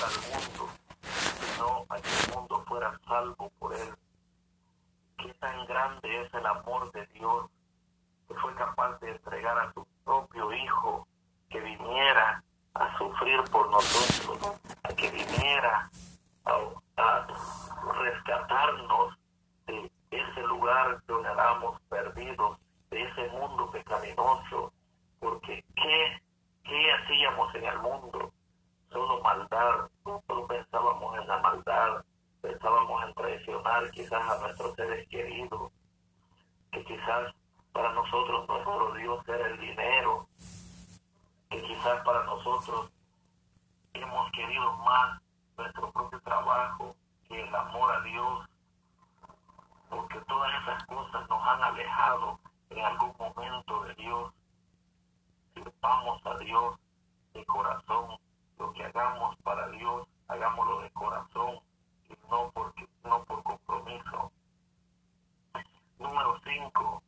al mundo, sino a que el mundo fuera salvo por él. Qué tan grande es el amor de Dios que fue capaz de entregar a su propio Hijo que viniera a sufrir por nosotros, a que viniera a, rescatarnos de ese lugar donde éramos perdidos, de ese mundo pecaminoso, porque ¿qué, qué hacíamos en el mundo? Solo maldad, solo pensábamos en la maldad, pensábamos en traicionar quizás a nuestros seres queridos, que quizás para nosotros nuestro Dios era el dinero, que quizás para nosotros hemos querido más nuestro propio trabajo que el amor a Dios, porque todas esas cosas nos han alejado en algún momento de Dios. Sirvamos a Dios de corazón, lo que hagamos para Dios, hagámoslo de corazón y no, porque, no por compromiso. Número 5.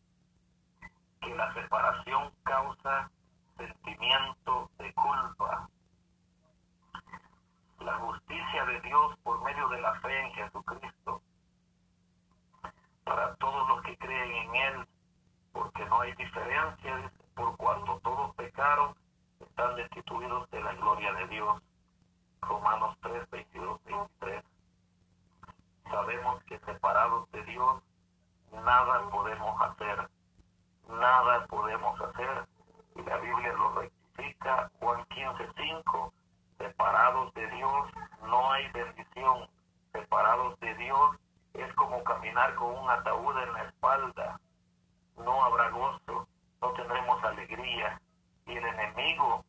Que la separación causa sentimiento de culpa. La justicia de Dios por medio de la fe en Jesucristo. Para todos los que creen en Él, porque no hay diferencia, por cuanto todos pecaron, están destituidos de la gloria de Dios. Romanos 3, 22, 23. Sabemos que separados de Dios, nada podemos hacer. Nada podemos hacer y la Biblia lo rectifica, Juan 15, 5, separados de Dios no hay bendición, separados de Dios es como caminar con un ataúd en la espalda, no habrá gozo, no tendremos alegría y el enemigo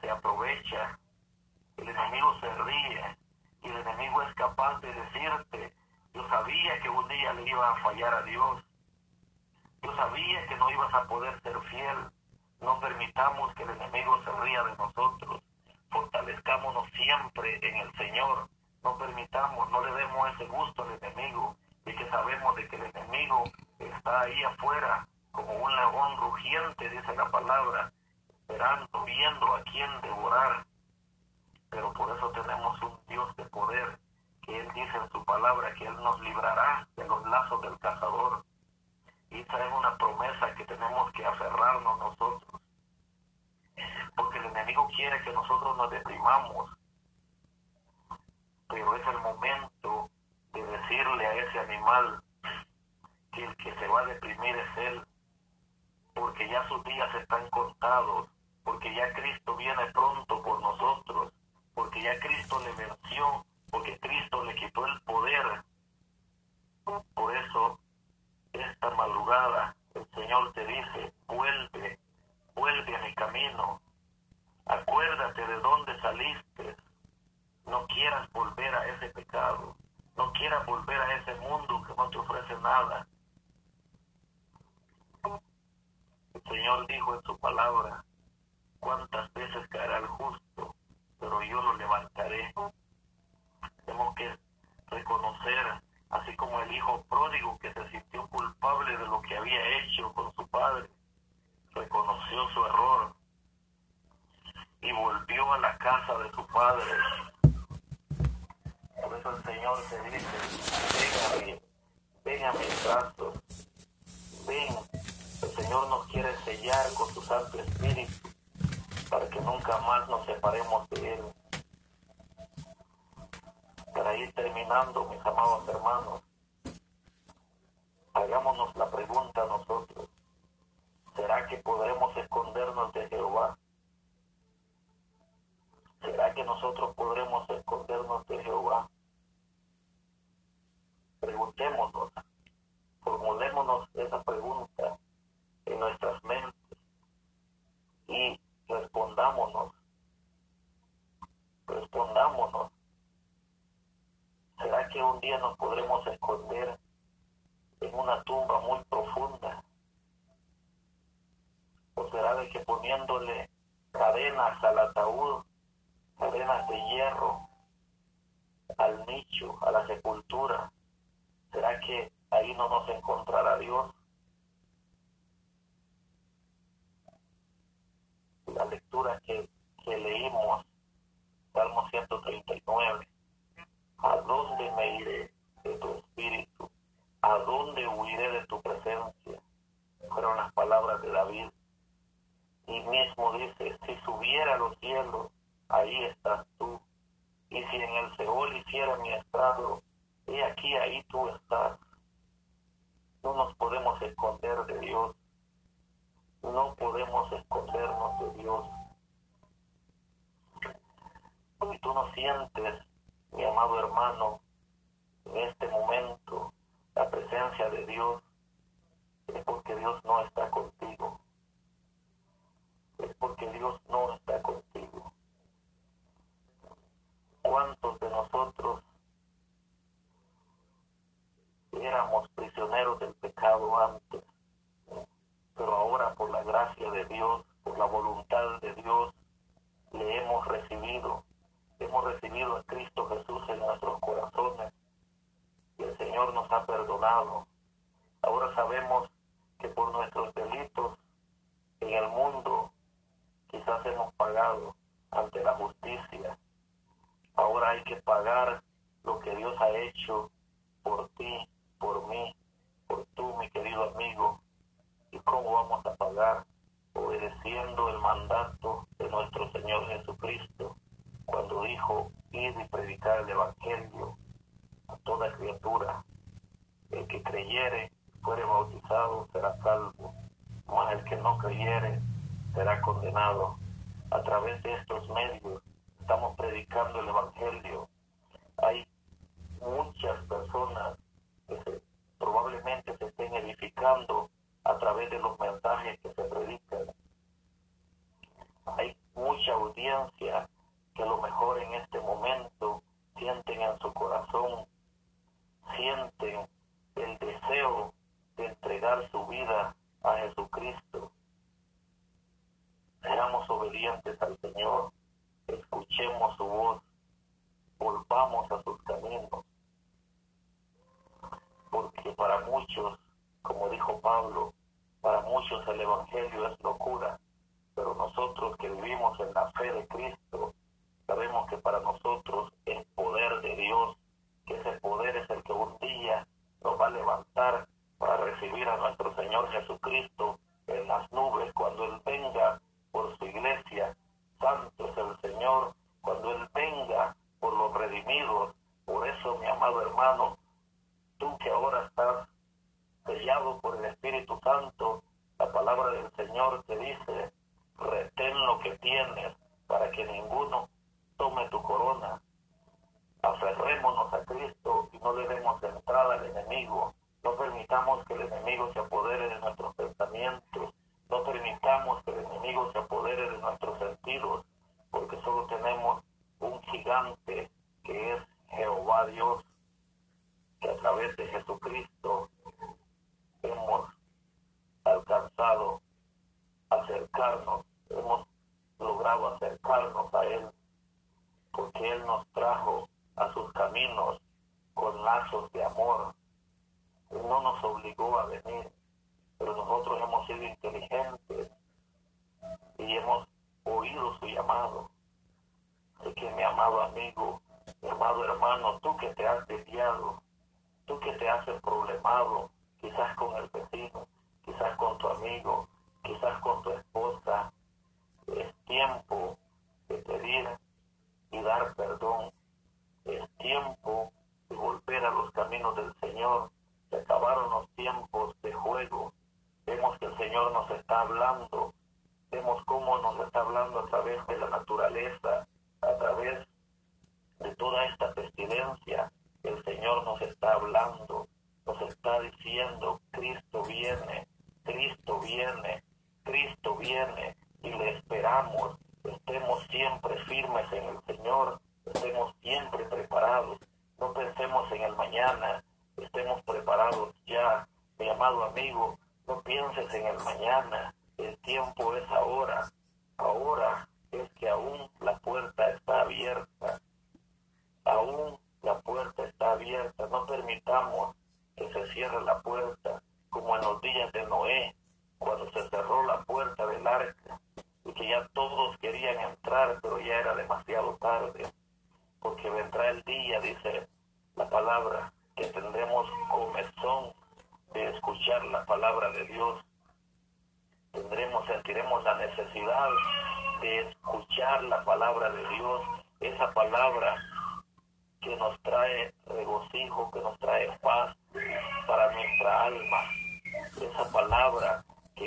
se aprovecha, el enemigo se ríe y el enemigo es capaz de decirte, yo sabía que un día le iba a fallar a Dios, yo sabía que no ibas a poder ser fiel, no permitamos que el enemigo se ría de nosotros. Fortalezcámonos siempre en el Señor. No permitamos, no le demos ese gusto al enemigo y que sabemos de que el enemigo está ahí afuera como un león rugiente, dice la palabra, esperando, viendo a quién devorar. Pero por eso tenemos un Dios de poder, que Él dice en su palabra que Él nos librará de los lazos del cazador y esa es una promesa que tenemos que aferrarnos nosotros. Porque el enemigo quiere que nosotros nos deprimamos. Pero es el momento de decirle a ese animal que el que se va a deprimir es él. Porque ya sus días están contados. Porque ya Cristo viene pronto por nosotros. Porque ya Cristo le venció. Porque Cristo le quitó el poder. Por eso esta madrugada el Señor te dice, vuelve, vuelve a mi camino, acuérdate de dónde saliste, no quieras volver a ese pecado, no quieras volver a ese mundo que no te ofrece nada. El Señor dijo en su palabra, cuántas veces caerá el justo, pero yo lo levantaré. Tenemos que reconocer así como el hijo pródigo que se sintió culpable de lo que había hecho con su padre, reconoció su error y volvió a la casa de su padre. Por eso el Señor te dice, ven a ven a mis brazos, ven, el Señor nos quiere sellar con su Santo Espíritu para que nunca más nos separemos de Él para ir terminando, mis amados hermanos, hagámonos la pregunta a nosotros, ¿será que podremos escondernos de Jehová? ¿Será que nosotros podremos escondernos de Jehová? Preguntémonos, formulémonos esa pregunta en nuestras mentes y respondámonos, respondámonos ¿Será que un día nos podremos esconder en una tumba muy profunda? ¿O será de que poniéndole cadenas al ataúd, cadenas de hierro, al nicho, a la sepultura, ¿será que ahí no nos encontrará Dios? La lectura que, que leímos, Salmo 139, me iré de tu espíritu? ¿A dónde huiré de tu presencia? Fueron las palabras de David. Y mismo dice, si subiera a los cielos, ahí estás tú. Y si en el Seol hiciera mi estado, he aquí, ahí tú estás. No nos podemos esconder de Dios. No podemos escondernos de Dios. Si tú no sientes, mi amado hermano, en este momento la presencia de Dios, es porque Dios no está contigo. Es porque Dios no está contigo. ¿Cuántos de nosotros éramos prisioneros del pecado antes? Pero ahora por la gracia de Dios, por la voluntad de Dios, le hemos recibido. Hemos recibido a Cristo Jesús en nuestros corazones y el Señor nos ha perdonado. Ahora sabemos que por nuestros delitos en el mundo quizás hemos pagado ante la justicia. Ahora hay que pagar lo que Dios ha hecho por ti, por mí, por tú, mi querido amigo. ¿Y cómo vamos a pagar? Obedeciendo el mandato de nuestro Señor Jesucristo, cuando dijo, ir y predicar el Evangelio a toda criatura. El que creyere, fuere bautizado, será salvo, mas el que no creyere, será condenado. A través de estos medios estamos predicando el Evangelio. Hay muchas personas que probablemente se estén edificando a través de los mensajes que se predican. Hay mucha audiencia que a lo mejor en este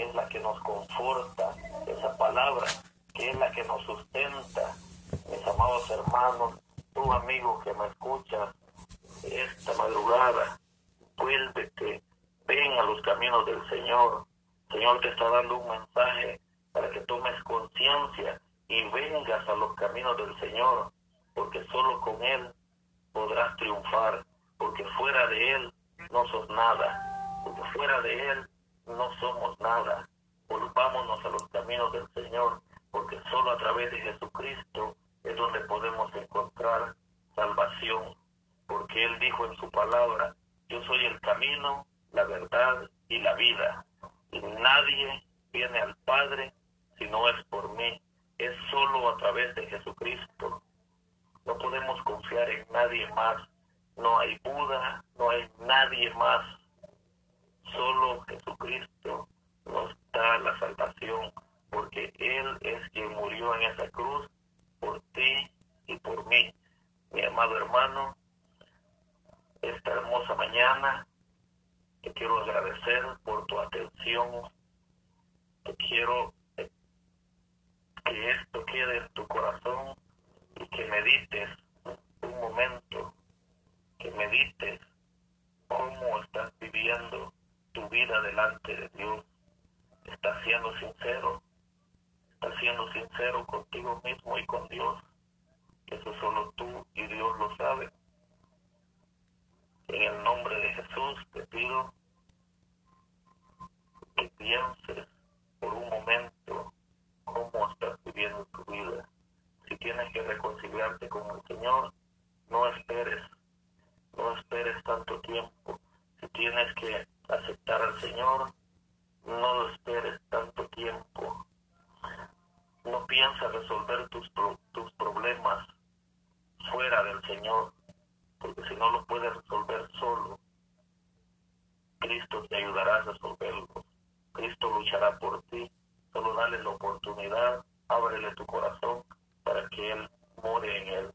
es la que nos conforta, esa palabra que es la que nos sustenta. Mis amados hermanos, tú amigo que me escuchas esta madrugada, vuélvete, ven a los caminos del Señor. Señor te está dando un mensaje para que tomes conciencia y vengas a los caminos del Señor, porque solo con Él podrás triunfar, porque fuera de Él no sos nada, porque fuera de Él no somos nada. Volvámonos a los caminos del Señor, porque solo a través de Jesucristo es donde podemos encontrar salvación, porque Él dijo en su palabra, yo soy el camino, la verdad y la vida, y nadie viene al Padre si no es por mí, es solo a través de Jesucristo. No podemos confiar en nadie más, no hay Buda, no hay nadie más, solo Jesucristo nos da la salvación, porque Él es quien murió en esa cruz por ti y por mí. Mi amado hermano, esta hermosa mañana te quiero agradecer por tu atención, te quiero que esto quede en tu corazón y que medites un momento, que medites cómo estás viviendo tu vida delante de Dios. Estás siendo sincero, estás siendo sincero contigo mismo y con Dios. Eso solo tú y Dios lo saben. En el nombre de Jesús te pido que pienses por un momento cómo estás viviendo tu vida. Si tienes que reconciliarte con el Señor, no esperes, no esperes tanto tiempo. Si tienes que aceptar al Señor, no lo esperes tanto tiempo. No piensas resolver tus, tus problemas fuera del Señor, porque si no lo puedes resolver solo, Cristo te ayudará a resolverlos. Cristo luchará por ti. Solo dale la oportunidad, ábrele tu corazón para que Él more en él.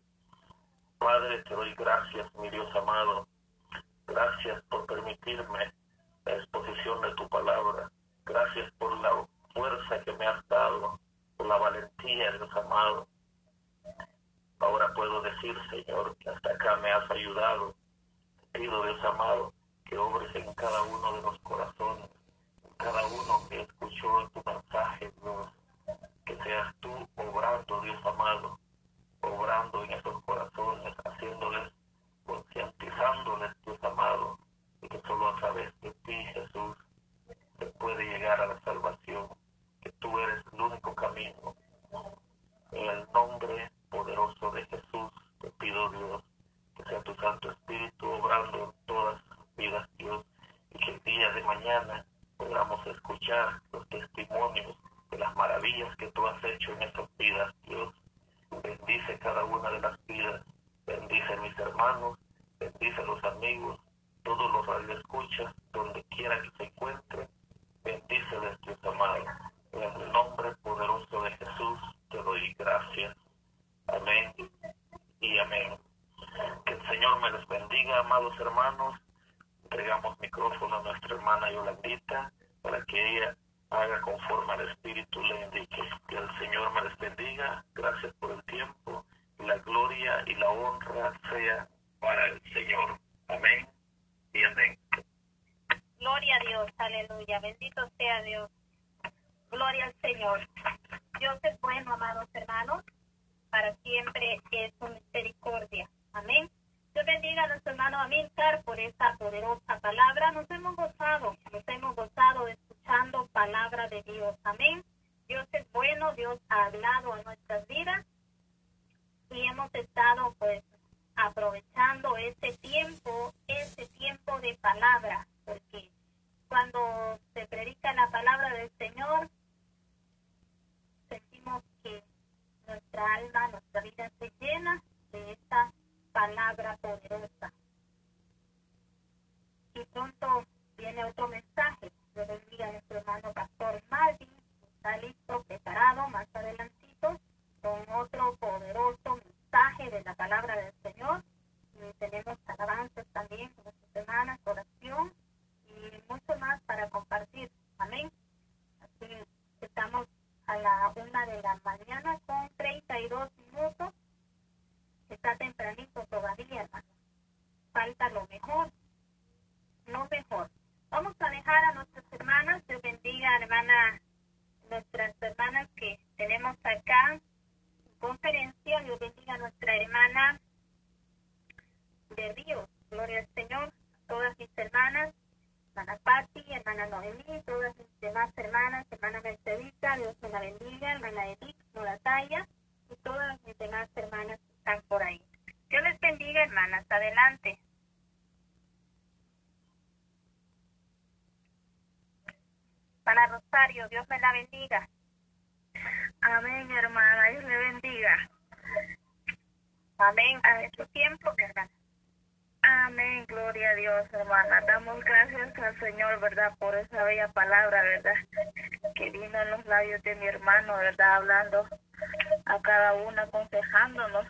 Padre, te doy gracias, mi Dios amado. Gracias por permitirme la exposición de tu palabra. Gracias por la fuerza que me has dado, por la valentía, Dios amado. Ahora puedo decir, Señor, que hasta acá me has ayudado. Te pido, Dios amado, que obres en cada uno de los corazones, cada uno que escuchó tu mensaje, Dios. Que seas tú obrando, Dios amado, obrando en esos corazones, haciéndoles, concientizándoles, Dios amado, que solo a través de ti, Jesús, se puede llegar a la salvación, que tú eres el único camino. En el nombre poderoso de Jesús, te pido, Dios, que sea tu Santo Espíritu obrando en todas las vidas, Dios, y que el día de mañana podamos escuchar los testimonios de las maravillas que tú has hecho en esas vidas, Dios. Bendice cada una de las vidas, bendice a mis hermanos, bendice a los amigos, todos los radioescuchas, donde quiera que se encuentren, bendíceles, Dios amado. En el nombre poderoso de Jesús te doy gracias. Amén y amén. Que el Señor me les bendiga, amados hermanos. Entregamos micrófono a nuestra hermana Yolandita Señor, ¿verdad? Por esa bella palabra, ¿verdad? Que vino en los labios de mi hermano, ¿verdad? Hablando a cada uno, aconsejándonos,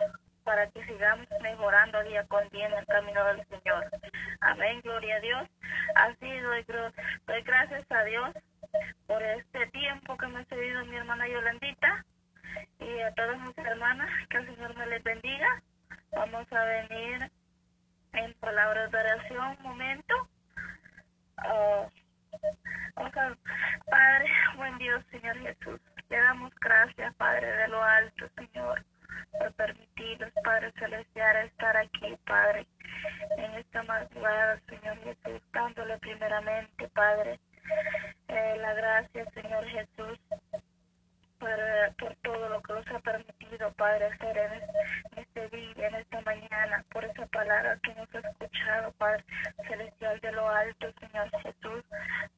Padre Celestial de lo alto, Señor Jesús,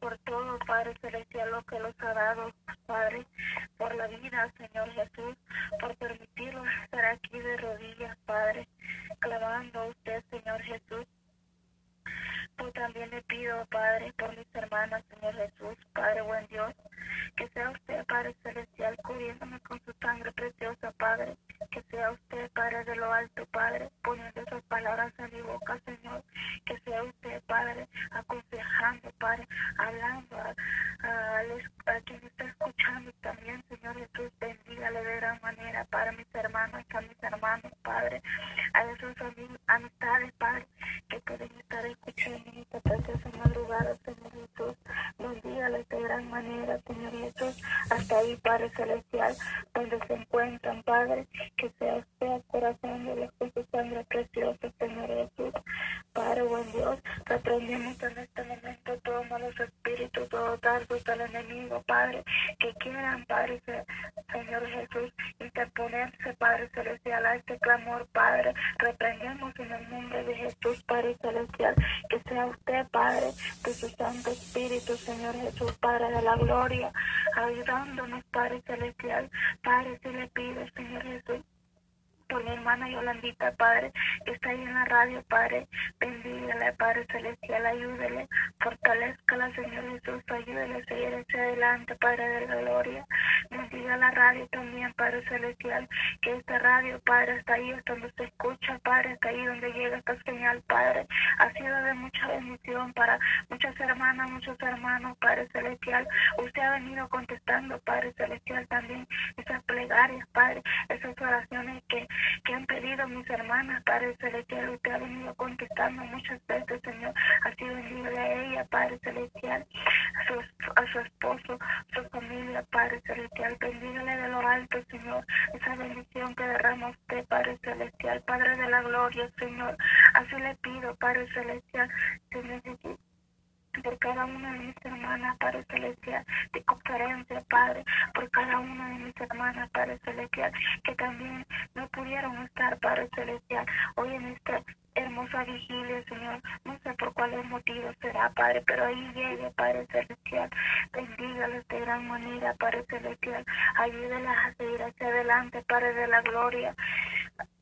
por todo, Padre Celestial, lo que los ha dado, Padre, ha sido de mucha bendición para muchas hermanas, muchos hermanos, Padre Celestial. Usted ha venido contestando, Padre Celestial, también esas plegarias, Padre, esas oraciones que, que han pedido mis hermanas, Padre Celestial. Usted ha venido contestando muchas veces, Señor. Ha sido libre a ella, Padre Celestial, a su, esposo, su familia, Padre Celestial. Bendígale de lo alto, Señor, esa bendición que derrama usted, Padre Celestial, Padre de la Gloria, Señor. Así le pido, Padre Celestial, Señor Jesús, por cada una de mis hermanas, Padre Celestial, de conferencia, Padre, por cada una de mis hermanas, Padre Celestial, que también no pudieron estar, Padre Celestial, hoy en este hermosa vigilia, Señor. No sé por cuáles motivos será, Padre, pero ahí llegue, Padre Celestial. Bendígalos de gran manera, Padre Celestial. Ayúdalas a seguir hacia adelante, Padre de la gloria.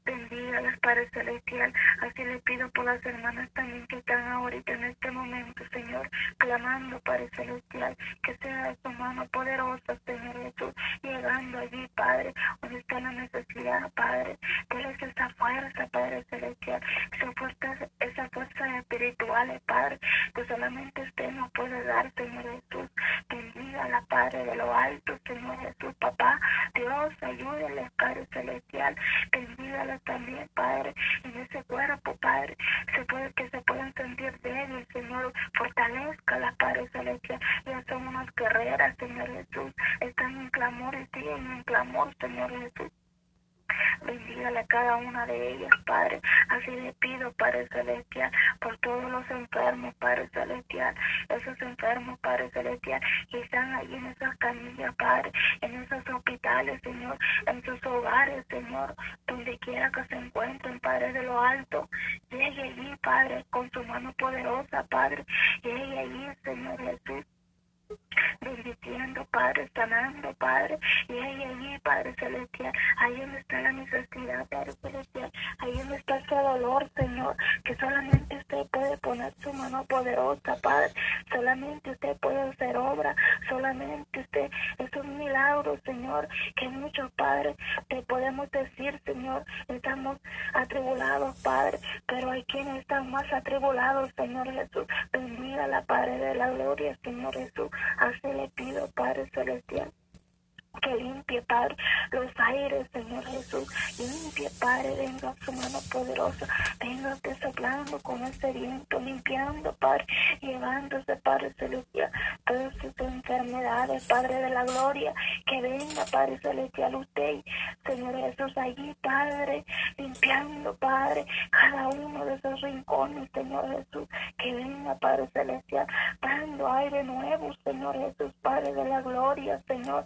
Bendígalas, Padre Celestial. Así le pido por las hermanas también que están ahorita en este momento, Señor, clamando, Padre Celestial, que sea de tu mano poderosa, Señor Jesús, llegando allí, Padre, donde está la necesidad, Padre. Déles esa fuerza, Padre Celestial esa fuerza, esa fuerza espiritual, Padre, que solamente usted nos puede dar, Señor Jesús. Bendiga Padre de lo alto, Señor Jesús, papá. Dios, ayúdale, Padre Celestial. Bendígala también, Padre, en ese cuerpo, Padre. Se puede que se puedan sentir débiles, Señor. Fortalezca la Padre Celestial. Ya son unas guerreras, Señor Jesús. Están en clamor y siguen en clamor, Señor Jesús. Bendígale a cada una de ellas, Padre. Así le pido, Padre Celestial, por todos los enfermos, Padre Celestial. Esos enfermos, Padre Celestial, que están ahí en esas camillas, Padre, en esos hospitales, Señor, en sus hogares, Señor, donde quiera que se encuentren, Padre de lo alto. Llegue allí, Padre, con su mano poderosa, Padre. Llegue allí, Señor Jesús bendiciendo, Padre, sanando, Padre, y ahí, allí, Padre Celestial, ahí donde está la necesidad, Padre Celestial, ahí donde está ese dolor, Señor, que solamente usted puede poner su mano poderosa, Padre, solamente usted puede hacer obra, solamente usted es un milagro, Señor, que muchos padres te podemos decir, Señor, estamos atribulados, Padre, pero hay quienes están más atribulados, Señor Jesús, bendiga la Padre de la gloria, Señor Jesús, Así le pido, Padre Celestial que limpie, Padre, los aires, Señor Jesús. Limpie, Padre, venga su mano poderosa. Venga soplando con ese viento, limpiando, Padre, llevándose, Padre Celestial, todas sus enfermedades, Padre de la gloria. Que venga, Padre Celestial, usted, Señor Jesús, allí, Padre, limpiando, Padre, cada uno de esos rincones, Señor Jesús. Que venga, Padre Celestial, dando aire nuevo, Señor Jesús, Padre de la gloria, Señor.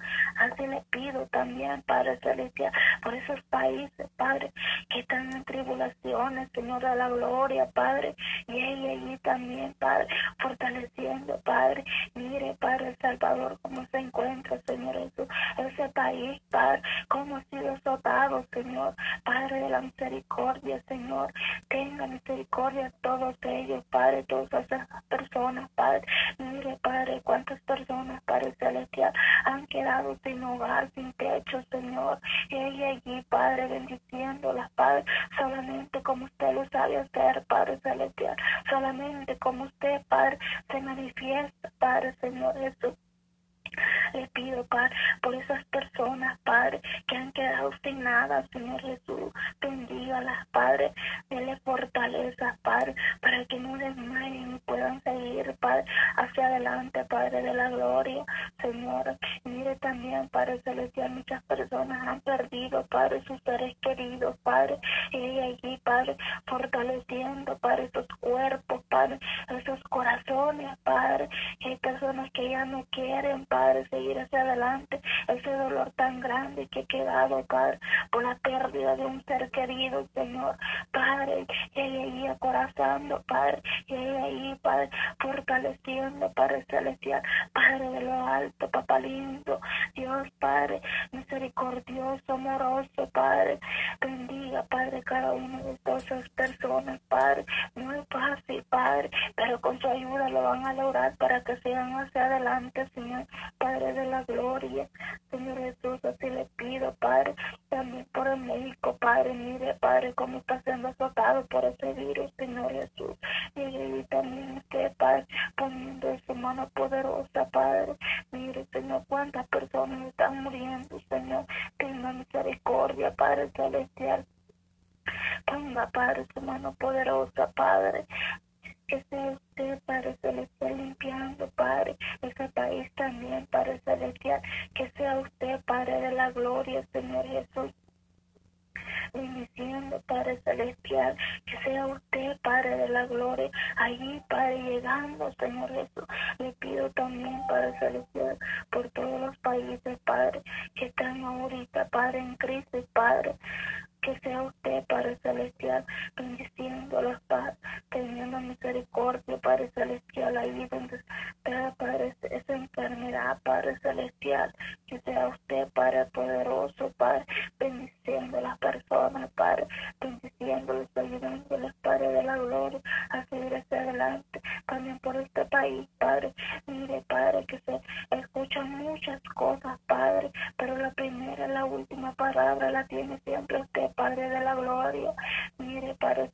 Le pido también, Padre Celestial, por esos países, Padre, que están en tribulaciones, Señor de la gloria, Padre, y ahí, allí también, Padre, fortaleciendo, Padre, mire, Padre Salvador, cómo se encuentra, Señor Jesús, ese país, Padre, cómo ha sido azotado, Señor, Padre de la misericordia, Señor, tenga misericordia a todos ellos, Padre, todas esas personas, Padre, mire, Padre, cuántas personas, Padre Celestial, han quedado sin hogar, sin techo, Señor. Ella allí, Padre, bendiciéndolas, Padre, solamente como usted lo sabe hacer, Padre Celestial, solamente como usted, Padre, se manifiesta, Padre, Señor Jesús. Le pido, Padre, por esas personas, Padre, que han quedado sin nada, Señor Jesús. Bendígalas, Padre. Dele fortaleza, Padre, para que no desmayen y puedan seguir, Padre, hacia adelante, Padre de la gloria. Señor, mire también, Padre Celestial, muchas personas han perdido, Padre, sus seres queridos, Padre. Y allí, Padre, fortaleciendo, Padre, esos cuerpos, Padre, esos corazones, Padre. hay personas que ya no quieren, Padre Padre, seguir hacia adelante. Ese dolor tan grande que ha quedado, Padre, por la pérdida de un ser querido, Señor. Padre, y ahí acorazando, Padre, y ahí, Padre, fortaleciendo, Padre celestial, Padre de lo alto, Papá lindo, Dios, Padre, misericordioso, amoroso, Padre, bendiga, Padre, cada una de esas personas, Padre, no es fácil, Padre, pero con su ayuda lo van a lograr para que sigan hacia adelante, Señor. Padre de la gloria. Señor Jesús, así le pido, Padre, también por el médico, Padre, mire, Padre, cómo está siendo azotado por ese virus, Señor Jesús. Y, también usted, Padre, poniendo su mano poderosa, Padre. Mire, Señor, cuántas personas están muriendo, Señor. Tenga misericordia, Padre celestial. Ponga, Padre, su mano poderosa, Padre que sea usted, Padre Celestial, limpiando, Padre, ese país también, Padre Celestial, que sea usted, Padre de la gloria, Señor Jesús bendiciendo, Padre Celestial, que sea usted, Padre de la gloria, allí, Padre, llegando, Señor Jesús. Le pido también, Padre Celestial, por todos los países, Padre, que están ahorita, Padre, en crisis, Padre que sea usted, Padre Celestial, bendiciendo las paz, teniendo misericordia, Padre Celestial, ahí donde está, Padre, esa enfermedad, Padre Celestial, que sea usted, Padre Poderoso, Padre, bendiciendo las personas, Padre, bendiciéndoles, ayudándoles, Padre de la gloria, a seguir hacia adelante, también por este país, Padre, mire, Padre, que se escuchan muchas cosas, Padre, pero la primera, la última palabra la tiene siempre usted,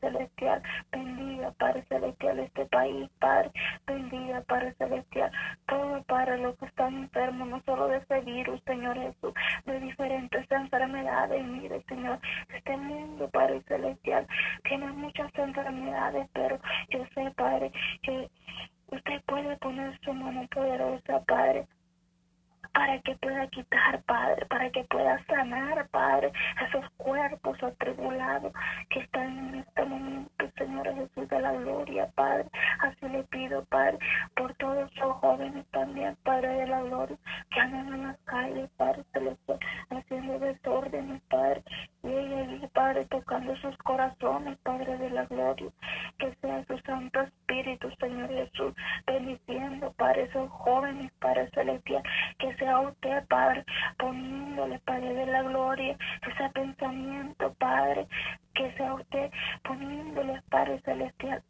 celestial, bendiga, Padre celestial, este país, Padre. Bendiga, Padre celestial, todo, para los que están enfermos, no solo de este virus, Señor Jesús, de diferentes enfermedades. Mire, Señor, este mundo, Padre celestial, tiene muchas enfermedades, pero yo sé, Padre, que usted puede poner su mano poderosa, Padre para que pueda quitar, Padre, para que pueda sanar, Padre, esos cuerpos atribulados que están en este momento, Señor Jesús de la gloria, Padre. Así le pido, Padre, por todos esos jóvenes también, Padre de la gloria, que andan en las calles, Padre celestial, haciendo desórdenes, Padre, y ella Padre, tocando sus corazones, Padre de la gloria, que sea su Santo Espíritu, Señor Jesús, esos jóvenes, Padre celestial, que sea usted, Padre, poniéndole, Padre de la gloria, ese pensamiento, Padre, que sea usted poniéndole, Padre celestial,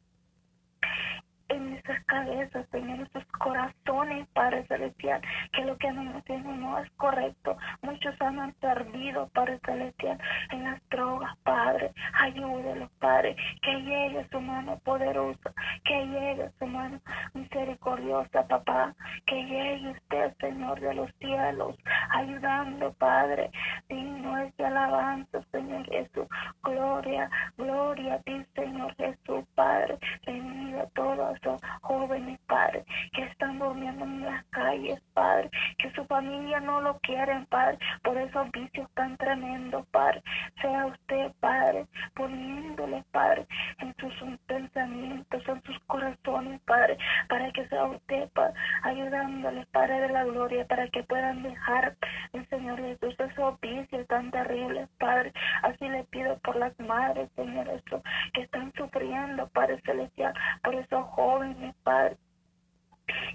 en nuestras cabezas, Señor, nuestros corazones, Padre Celestial, que lo que nos haciendo no es correcto. Muchos han perdido, Padre Celestial, en las drogas, Padre. Ayúdelos, Padre, que llegue su mano poderosa, que llegue su mano misericordiosa, papá, que llegue usted, Señor de los cielos, ayudando, Padre. Digno es de alabanza, Señor Jesús. Gloria, gloria a ti, Señor Jesús, Padre. Bendiga todas jóvenes, Padre, que están durmiendo en las calles, Padre, que su familia no lo quieren, Padre, por esos vicios tan tremendos, Padre. Sea usted, Padre, poniéndole, Padre, en sus pensamientos, en sus corazones, Padre, para que sea usted, Padre, ayudándole, Padre de la gloria, para que puedan dejar, el Señor Jesús, esos vicios tan terribles, Padre. Así le pido por las madres, Señor Jesús, que están sufriendo, Padre Celestial, por esos jóvenes, Padre,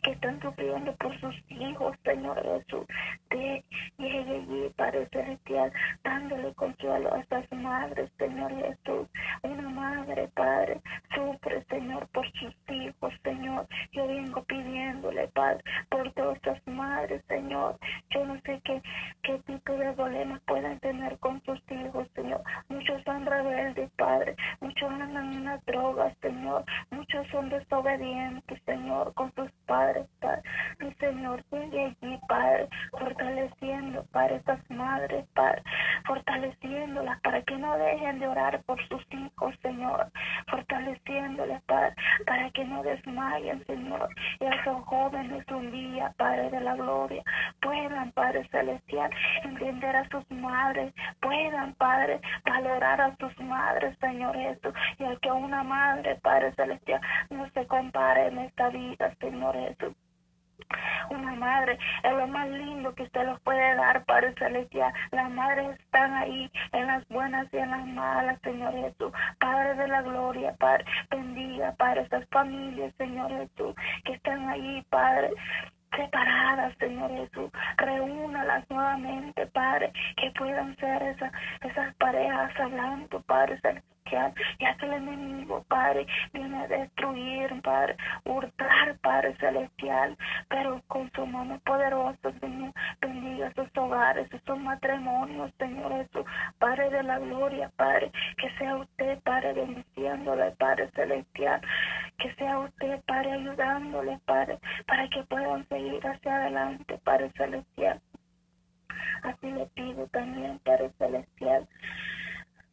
que están sufriendo por sus hijos, Señor Jesús. De llegue allí, Padre Celestial, dándole consuelo a estas madres, Señor Jesús. Una madre, Padre, sufre, Señor, por sus hijos, Señor. Yo vengo pidiéndole, Padre, por todas estas madres, Señor. Yo no sé qué, qué tipo de problemas puedan tener con sus hijos, Señor. Muchos son rebeldes, Padre. Muchos andan en las drogas, Señor. Muchos son desobedientes, Señor, con sus Padre, Padre. Mi Señor, sigue allí, Padre, fortaleciendo, para estas madres, Padre, fortaleciéndolas para que no dejen de orar por sus hijos, Señor, fortaleciéndolas, Padre, para que no desmayen, Señor, y a esos jóvenes un día, Padre de la gloria, puedan, Padre celestial, entender a sus madres, puedan, Padre, valorar a sus madres, Señor Jesús, y al que una madre, Padre celestial, no se compare en esta vida, Señor eso. Una madre es lo más lindo que usted los puede dar, Padre Celestial. Las madres están ahí en las buenas y en las malas, Señor Jesús. Padre de la gloria, Padre, bendiga, Padre, estas familias, Señor Jesús, que están ahí, Padre separadas, Señor Jesús. Reúnalas nuevamente, Padre, que puedan ser esas, esas parejas hablando, Padre Celestial. Ya que el enemigo, Padre, viene a destruir, Padre, hurtar, Padre Celestial, pero con su mano poderosa, Señor, bendiga sus hogares, sus matrimonios, Señor Jesús, Padre de la gloria, Padre, que sea usted, Padre, bendiciéndole, Padre Celestial, que sea usted, Padre, ayudándole, Padre, para que puedan seguir hacia adelante, Padre Celestial. Así le pido también, Padre Celestial,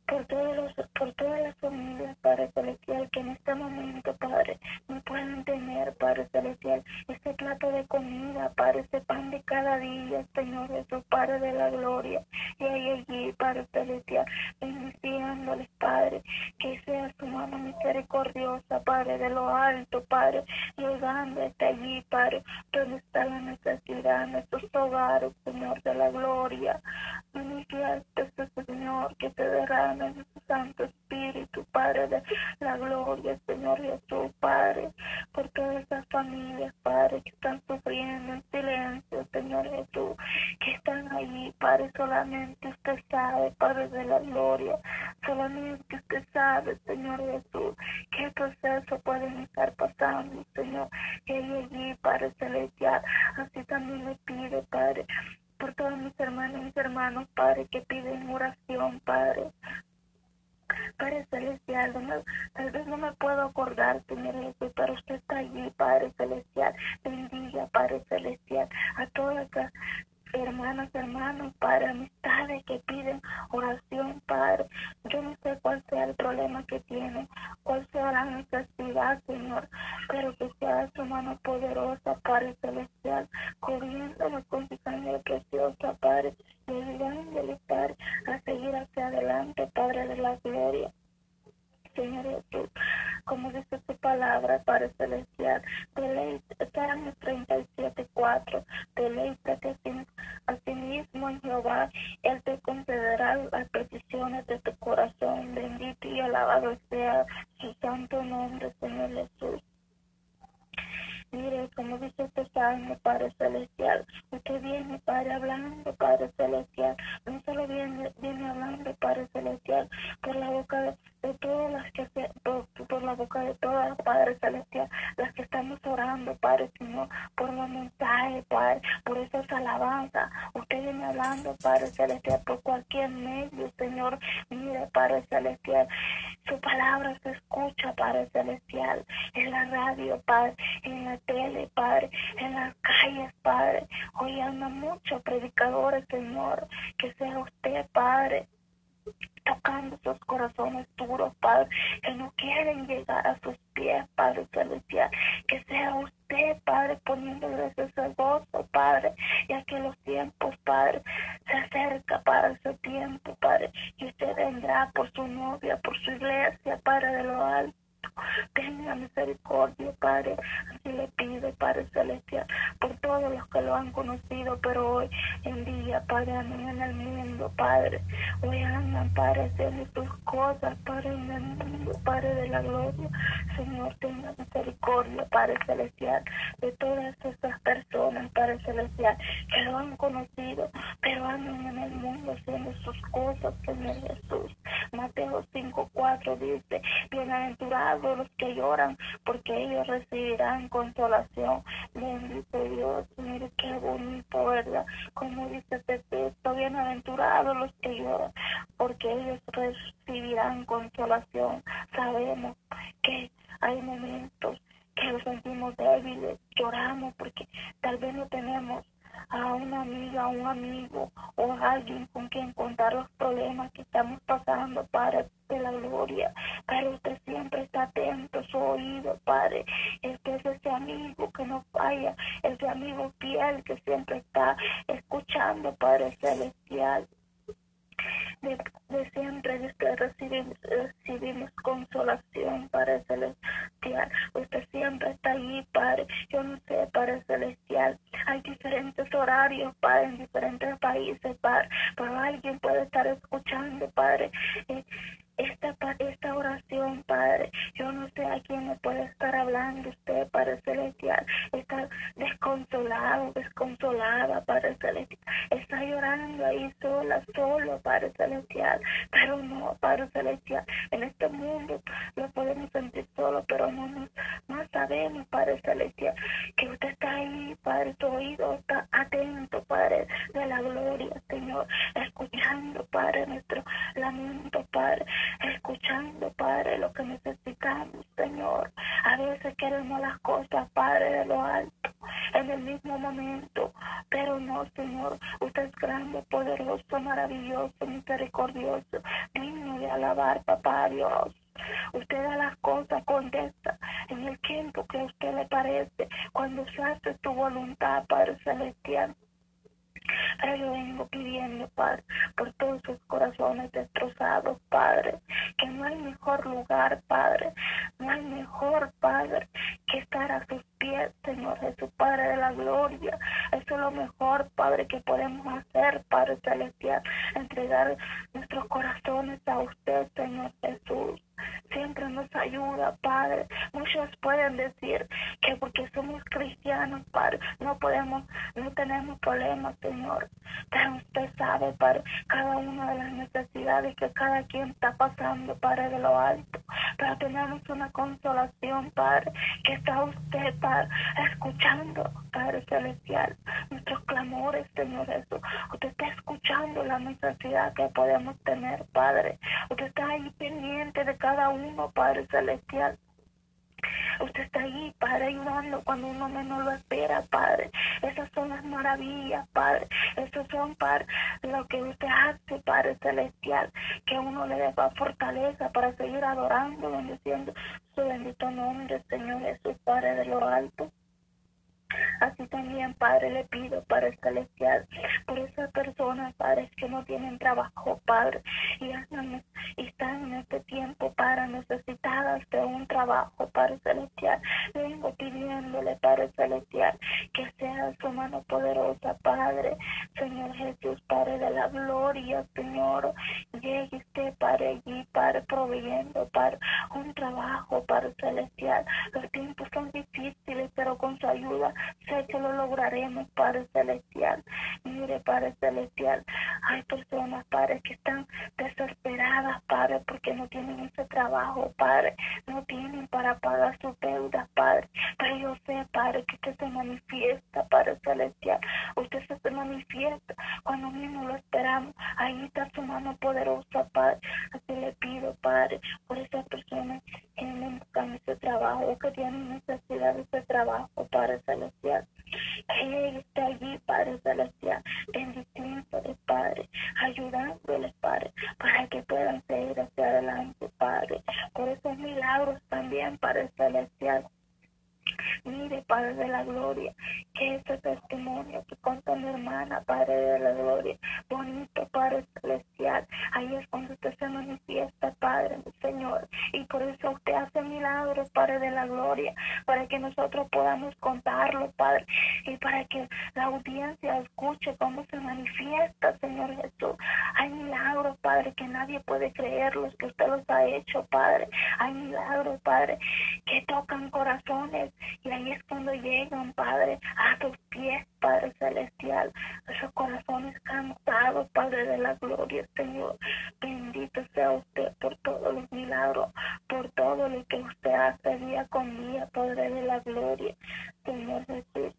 por todos los, por todas las familias, Padre Celestial, que en este momento, Padre, no pueden tener, Padre Celestial, este plato de comida, Padre, este pan de cada día, Señor Jesús, Padre de la gloria. Y ahí allí, Padre Celestial, bendiciéndoles, Padre, que sea su mano misericordiosa, Padre, de lo alto, Padre, llegando hasta allí, Padre, donde está la necesidad, nuestros hogares, Señor de la gloria. este Señor, que te derrame en Santo Espíritu, Padre de la gloria, Señor Jesús, Padre, por todas estas familias, Padre, que están sufriendo en silencio, Señor Jesús, que están allí, Padre, solamente usted sabe, Padre de la gloria, solamente usted sabe, Señor Jesús, qué proceso pueden estar pasando, Señor, que allí, Padre Celestial, así también le pide, Padre, por todos mis hermanos y mis hermanos, Padre, que piden oración, Padre, Padre Celestial, tal vez no me puedo acordar, Señor Jesús, pero usted está allí, Padre Celestial. Bendiga, Padre Celestial, a todas las hermanas, hermanos, Padre, amistades que piden oración, Padre. Yo no sé cuál sea el problema que tienen, cuál sea la necesidad, Señor, pero que sea su mano poderosa, Padre Celestial, cubriéndonos con su sangre preciosa, Padre, y ayudándole, Padre, a seguir hacia adelante, Padre de la gloria. Señor Jesús, como dice tu palabra, Padre Celestial, deleite, Salmos 37.4, deleítate a sí mismo en Jehová, Él te concederá las peticiones de tu corazón, bendito y alabado sea su santo nombre, Señor Jesús. Mire, como dice este salmo, Padre Celestial, usted viene, Padre, hablando, Padre No solo viene, viene hablando, Padre Celestial, por la boca de, todas las que se, por, la boca de todas, Padre Celestial, las que estamos orando, Padre, sino por los mensajes, Padre, por esas alabanzas. Usted viene hablando, Padre Celestial, por cualquier medio, Señor. Mire, Padre Celestial, su palabra se escucha, Padre Celestial, en la radio, Padre, en la tele, Padre, en las calles, Padre. Hoy anda muchos predicadores, Señor, que sea usted, Padre, tocando sus corazones duros, Padre, que no quieren llegar a sus pies, Padre Celestial. Que sea usted, Padre, poniéndole ese gozo, Padre, ya que los tiempos, Padre, se acerca para ese tiempo, Padre, y usted vendrá por su novia, por su iglesia, Padre de lo alto. Tenga misericordia, Padre. Así le pido, Padre Celestial, por todos los que lo han conocido, pero hoy en día, Padre, en el mundo, Padre. Hoy andan, Padre, haciendo tus cosas, Padre, en el mundo, Padre de la gloria. Señor, tenga misericordia, Padre Celestial, de todas estas personas, Padre Celestial, que lo han conocido, pero andan en el mundo haciendo sus cosas, Señor Jesús. Mateo 5.4 dice, bienaventurados los que lloran, porque ellos recibirán consolación. Bendito Dios, mire qué bonito, ¿verdad? Como dice este texto, bienaventurados los que lloran, porque ellos recibirán consolación. Sabemos que hay momentos que nos sentimos débiles, lloramos porque tal vez no tenemos a una amiga, a un o alguien con quien contar los problemas que estamos pasando, Padre de la gloria. Padre, usted siempre está atento, su oído, Padre. Este es ese amigo que no falla, ese amigo fiel que siempre está escuchando, Padre Celestial de, siempre de que recibimos, recibimos consolación, Padre Celestial. Usted siempre está allí, Padre. Yo no sé, Padre Celestial. Hay diferentes horarios, Padre, en diferentes países, Padre. Pero alguien puede estar escuchando, Padre. Eh, esta, esta oración, Padre. Yo no sé a quién me puede estar hablando usted, Padre Celestial. Está desconsolado, desconsolada, Padre Celestial. Está llorando ahí sola, solo, Padre Celestial. Pero no, Padre Celestial. En este mundo lo podemos sentir solo, pero no, no, sabemos, Padre Celestial, que usted está ahí, Padre. Su oído está atento, Padre de la gloria, Señor. Escuchando, Padre, nuestro lamento, Padre escuchando, Padre, lo que necesitamos, Señor. A veces queremos las cosas, Padre, de lo alto, en el mismo momento, pero no, Señor. Usted es grande, poderoso, maravilloso, misericordioso, digno de alabar, papá Dios. Usted da las cosas, contesta en el tiempo que a usted le parece, cuando se hace tu voluntad, Padre Celestial. Pero yo vengo pidiendo, Padre, por todos sus corazones destrozados, Padre, que no hay mejor lugar, Padre, no hay mejor, Padre, que estar a sus pies, Señor Jesús, Padre de la gloria. Eso es lo mejor, Padre, que podemos hacer, Padre Celestial, entregar nuestros corazones a usted, Señor Jesús siempre nos ayuda, Padre. Muchos pueden decir que porque somos cristianos, Padre, no podemos, no tenemos problemas, Señor. Pero usted sabe, Padre, cada una de las necesidades que cada quien está pasando, Padre, de lo alto. Pero tenemos una consolación, Padre, que está usted, Padre, escuchando, Padre Celestial, nuestros clamores, Señor Jesús. Usted está escuchando la necesidad que podemos tener, Padre. Usted está ahí pendiente de cada uno, Padre Celestial. Usted está ahí, Padre, ayudando cuando uno menos lo espera, Padre. Esas son las maravillas, Padre. Esas son, Padre, lo que usted hace, Padre Celestial. Que uno le dé fortaleza para seguir adorando, bendiciendo su bendito nombre, Señor Jesús, Padre de lo alto. Así también, Padre, le pido, Padre Celestial, por esas personas, Padre, que no tienen trabajo, Padre, y, están en este tiempo, para necesitadas de un trabajo, Padre Celestial. Vengo pidiéndole, Padre Celestial, que sea su mano poderosa, Padre, Señor Jesús, Padre de la gloria, Señor. Llegue usted, Padre, allí, Padre, proveyendo, Padre, un trabajo, Padre Celestial. Los tiempos son difíciles, pero con su ayuda sé que lo lograremos, Padre Celestial. Mire, Padre Celestial, hay personas, Padre, que están desesperadas, Padre, porque no tienen ese trabajo, Padre, no tienen para pagar sus deudas, Padre. Pero yo sé, Padre, que usted se manifiesta, Padre Celestial. Usted se manifiesta cuando mismo lo esperamos. Ahí está su mano poderosa, Padre. Así le pido, Padre, por esas personas que buscan ese trabajo que tienen necesidad de ese trabajo, Padre Celestial. Él está allí, Padre Celestial, bendiciéndoles, Padre, ayudándoles, Padre, para que puedan seguir hacia adelante, Padre. Por esos milagros también, Padre Celestial. Mire, Padre de la Gloria, que ese testimonio que hermana, Padre de la Gloria, bonito, Padre Celestial, ahí es cuando usted se manifiesta, Padre, Señor, y por eso usted hace milagros, Padre de la Gloria, para que nosotros podamos contarlo, Padre, y para que la audiencia escuche cómo se manifiesta, Señor Jesús. Hay milagros, Padre, que nadie puede creerlos, que usted los ha hecho, Padre. Hay milagros, Padre, que tocan corazones y ahí es cuando llegan, Padre, a tus pies, Padre Celestial, esos corazones cansados, Padre de la gloria, Señor. Bendito sea usted por todos los milagros, por todo lo que usted hace día con día, Padre de la gloria, Señor Jesús.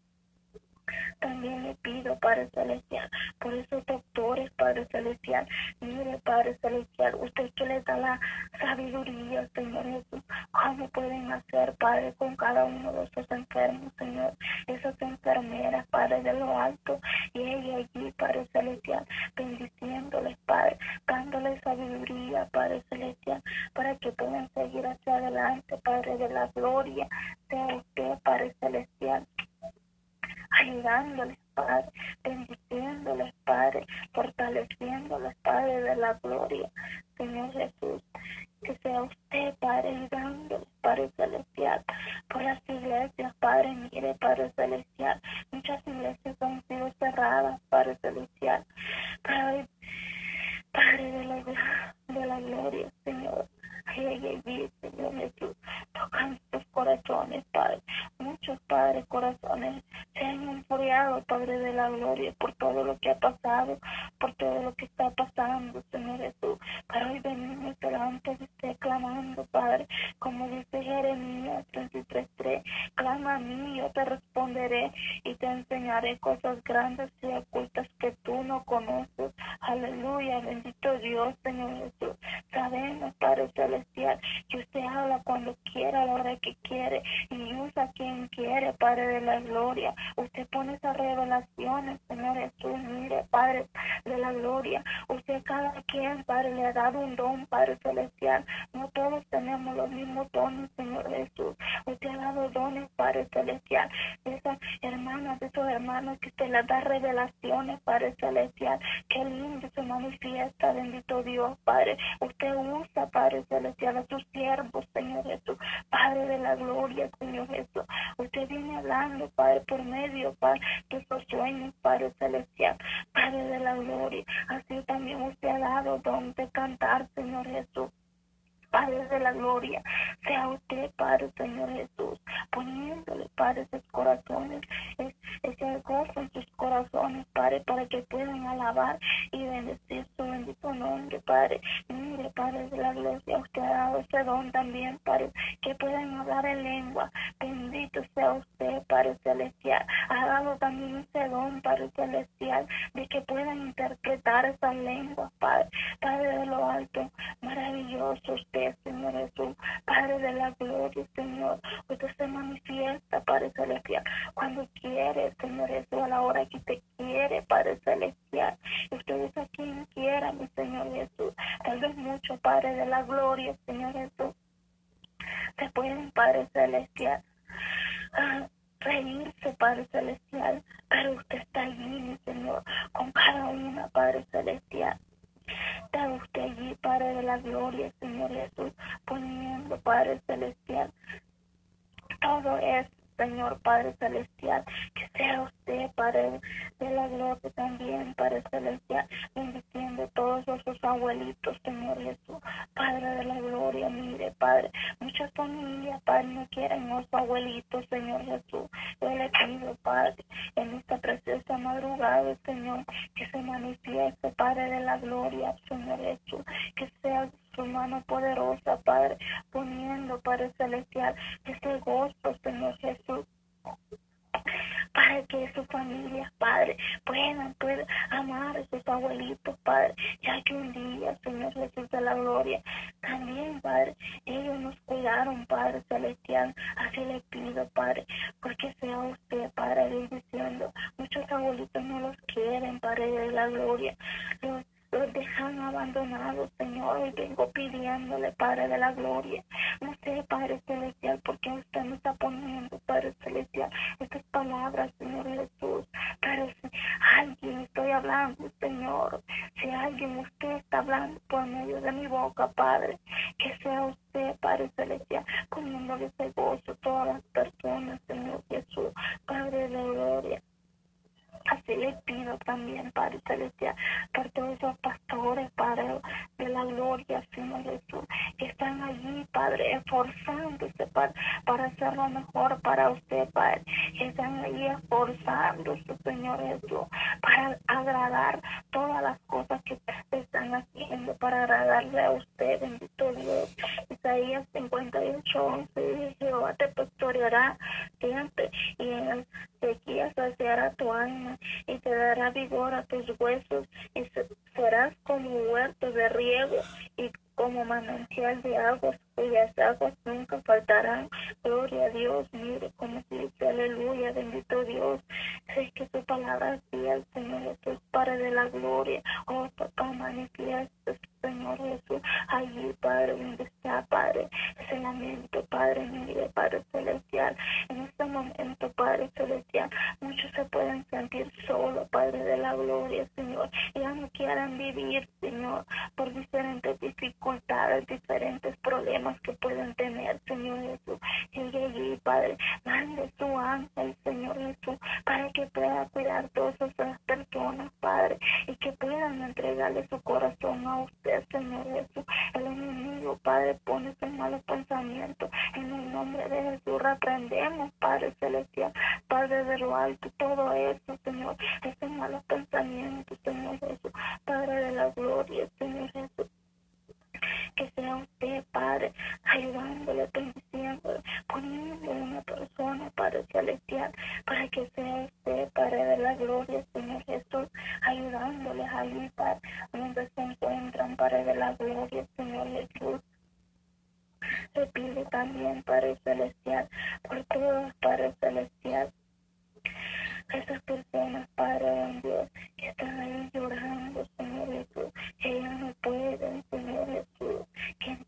También le pido, Padre Celestial, por esos doctores, Padre Celestial. Mire, Padre Celestial, usted que le da la sabiduría, Señor Jesús, ¿cómo pueden hacer, Padre, con cada uno de esos enfermos, Señor? Esas enfermeras, Padre de lo alto, y ella allí, Padre Celestial, bendiciéndoles, Padre, dándoles sabiduría, Padre Celestial, para que puedan seguir hacia adelante, Padre de la gloria, sea usted, Padre Celestial ayudándoles, Padre, bendiciéndoles, Padre, fortaleciéndoles, Padre de la gloria, Señor Jesús. Que sea usted, Padre, ayudándoles, Padre Celestial, por las iglesias, Padre, mire, Padre Celestial. Muchas iglesias han sido cerradas, Padre Celestial. Padre, Padre de la, de la gloria, Señor. Ay, Señor Jesús, tocan sus corazones, Padre. Muchos padres, corazones se han enfriado, Padre de la gloria, por todo lo que ha pasado, por todo lo que está pasando, Señor Jesús. Pero hoy venimos delante de usted clamando, Padre, como dice Jeremías 33.3, clama a mí, yo te responderé y te enseñaré cosas grandes y ocultas que tú no conoces. Aleluya, bendito Dios, Señor Jesús. Sabemos, Padre Celestial, que usted habla cuando quiera, a la que quiere y usa quien quiere, Padre de la gloria. Usted pone esas revelaciones, Señor Jesús, mire, Padre de la gloria. Usted cada quien, Padre, le ha dado un don, Padre Celestial. No todos tenemos los mismos dones, Señor Jesús. Usted ha dado dones, Padre Celestial. Esas hermanas, esos hermanos que usted les da revelaciones, Padre Celestial. Qué lindo se manifiesta, bendito Dios, Padre. Usted usa, Padre Celestial, a sus siervos, Señor Jesús. Padre de la gloria, Señor Jesús. Usted viene hablando, Padre, por medio, Padre, de sus sueños, Padre Celestial, Padre de la gloria. Así también usted ha dado donde cantar, Señor Jesús. Padre de la gloria, sea usted, Padre Señor Jesús, poniéndole, Padre, sus corazones, ese gozo en sus corazones, Padre, para que puedan alabar y bendecir su bendito nombre, Padre. Mire, Padre de la gloria, usted ha dado ese don también, Padre, que puedan hablar en lengua. Bendito sea usted, Padre Celestial. Ha dado también ese don, Padre Celestial, de que puedan interpretar esas lenguas, Padre. Padre de lo alto, maravilloso usted, Señor Jesús. Padre de la gloria, Señor. Usted se manifiesta, Padre Celestial, cuando quiere, Señor Jesús, a la hora que te quiere, Padre Celestial. Ustedes a quien quiera, mi Señor Jesús. Tal vez mucho, Padre de la gloria, Señor Jesús. Se pueden, Padre Celestial, ah, reírse, Padre Celestial, pero usted está allí, mi Señor, con cada una, Padre Celestial. Está usted allí, Padre de la gloria, Señor Jesús, poniendo, Padre Celestial, todo es Señor Padre Celestial, que sea usted, Padre de la gloria también, Padre Celestial, bendiciendo todos esos abuelitos, Señor Jesús, Padre de la gloria, mire, Padre, muchas familias, Padre, no quieren los abuelitos, Señor Jesús, yo le pido, Padre, en esta preciosa madrugada, Señor, que se manifieste, Padre de la gloria, Señor Jesús, que sea su mano poderosa, Padre, poniendo, Padre Celestial, ese gozo, Señor Jesús para que sus familias, Padre, puedan, puedan amar a sus abuelitos, Padre, ya que un día, Señor Jesús de la gloria, también, Padre, ellos nos cuidaron, Padre Celestial, así le pido, Padre, porque sea usted, Padre, bendiciendo. Muchos abuelitos no los quieren, Padre de la gloria, los los dejan abandonados, Señor, y vengo pidiéndole, Padre de la gloria. No sé, Padre Celestial, por qué usted me está poniendo, Padre Celestial, estas palabras, Señor Jesús. Pero si alguien estoy hablando, Señor, si alguien usted está hablando por medio de mi boca, Padre, que sea usted, Padre Celestial, poniéndole ese gozo a todas las personas, Señor Jesús, Padre de la gloria. Así le pido también, Padre Celestial, por todos esos pastores, Padre de la gloria, Señor Jesús, que están allí, Padre, esforzándose, Padre, para hacer lo mejor para usted, Padre. Que están allí esforzándose, Señor Jesús, para agradar todas las cosas que están haciendo, para agradarle a usted, bendito Dios. Isaías 58, 11, Jehová te pastoreará siempre y en el sequía saciará tu alma y te dará vigor a tus huesos y serás como huerto de riego y como manantial de aguas cuyas aguas nunca faltarán. Gloria a Dios, mire como dice, aleluya, bendito Dios. Sé que tu palabra es fiel, Señor Jesús, Padre de la gloria. Oh, papá, manifiesta, Señor Jesús, allí, Padre, donde está, Padre, ese lamento, Padre, mire, Padre celestial. En este momento, Padre celestial, muchos se pueden sentir solos, Padre de la gloria, Señor. Ya no quieran vivir, Señor, por diferentes dificultades, diferentes problemas que pueden tener, Señor Jesús. Llegue allí, Padre, mande su ángel, Señor Jesús, para que pueda cuidar todas esas personas, Padre, y que puedan entregarle su corazón a usted, Señor Jesús. El enemigo, Padre, pone sus malos pensamientos. En el nombre de Jesús reprendemos, Padre Celestial, Padre de lo alto, todo eso, Señor, esos malos pensamientos, Señor Jesús, Padre de la gloria, Señor Jesús que sea usted, Padre, ayudándole, bendiciéndole, poniendo una persona, Padre Celestial, para que sea usted, Padre de la gloria, Señor Jesús, ayudándoles ahí, Padre, donde se encuentran, Padre de la gloria, Señor Jesús. Le pido también, Padre Celestial, por todos, Padre Celestial, esas personas, Padre Dios, que están ahí llorando, Señor Jesús, que ya no pueden, Señor Jesús, que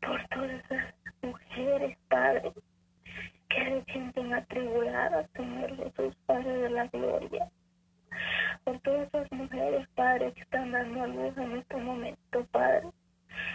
por todas esas mujeres, Padre, que se sienten atribuladas, Señor Jesús, Padre de la gloria. Por todas esas mujeres, Padre, que están dando a luz en este momento, Padre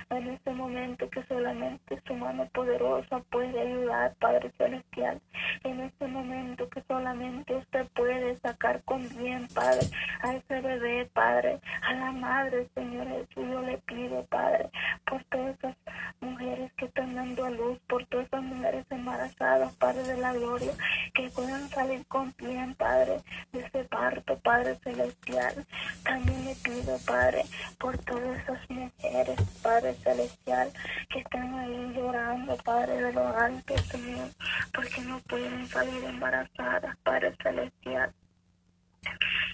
en este momento que solamente su mano poderosa puede ayudar, Padre Celestial. En este momento que solamente usted puede sacar con bien, Padre, a ese bebé, Padre, a la madre, Señor Jesús. Yo le pido, Padre, por todas esas mujeres que están dando a luz, por todas esas mujeres embarazadas, Padre de la gloria, que puedan salir con bien, Padre, de ese parto, Padre Celestial. También le pido, Padre, por todas esas mujeres, Padre Celestial que están ahí llorando, Padre de lo alto, Señor, porque no pueden salir embarazadas, Padre celestial.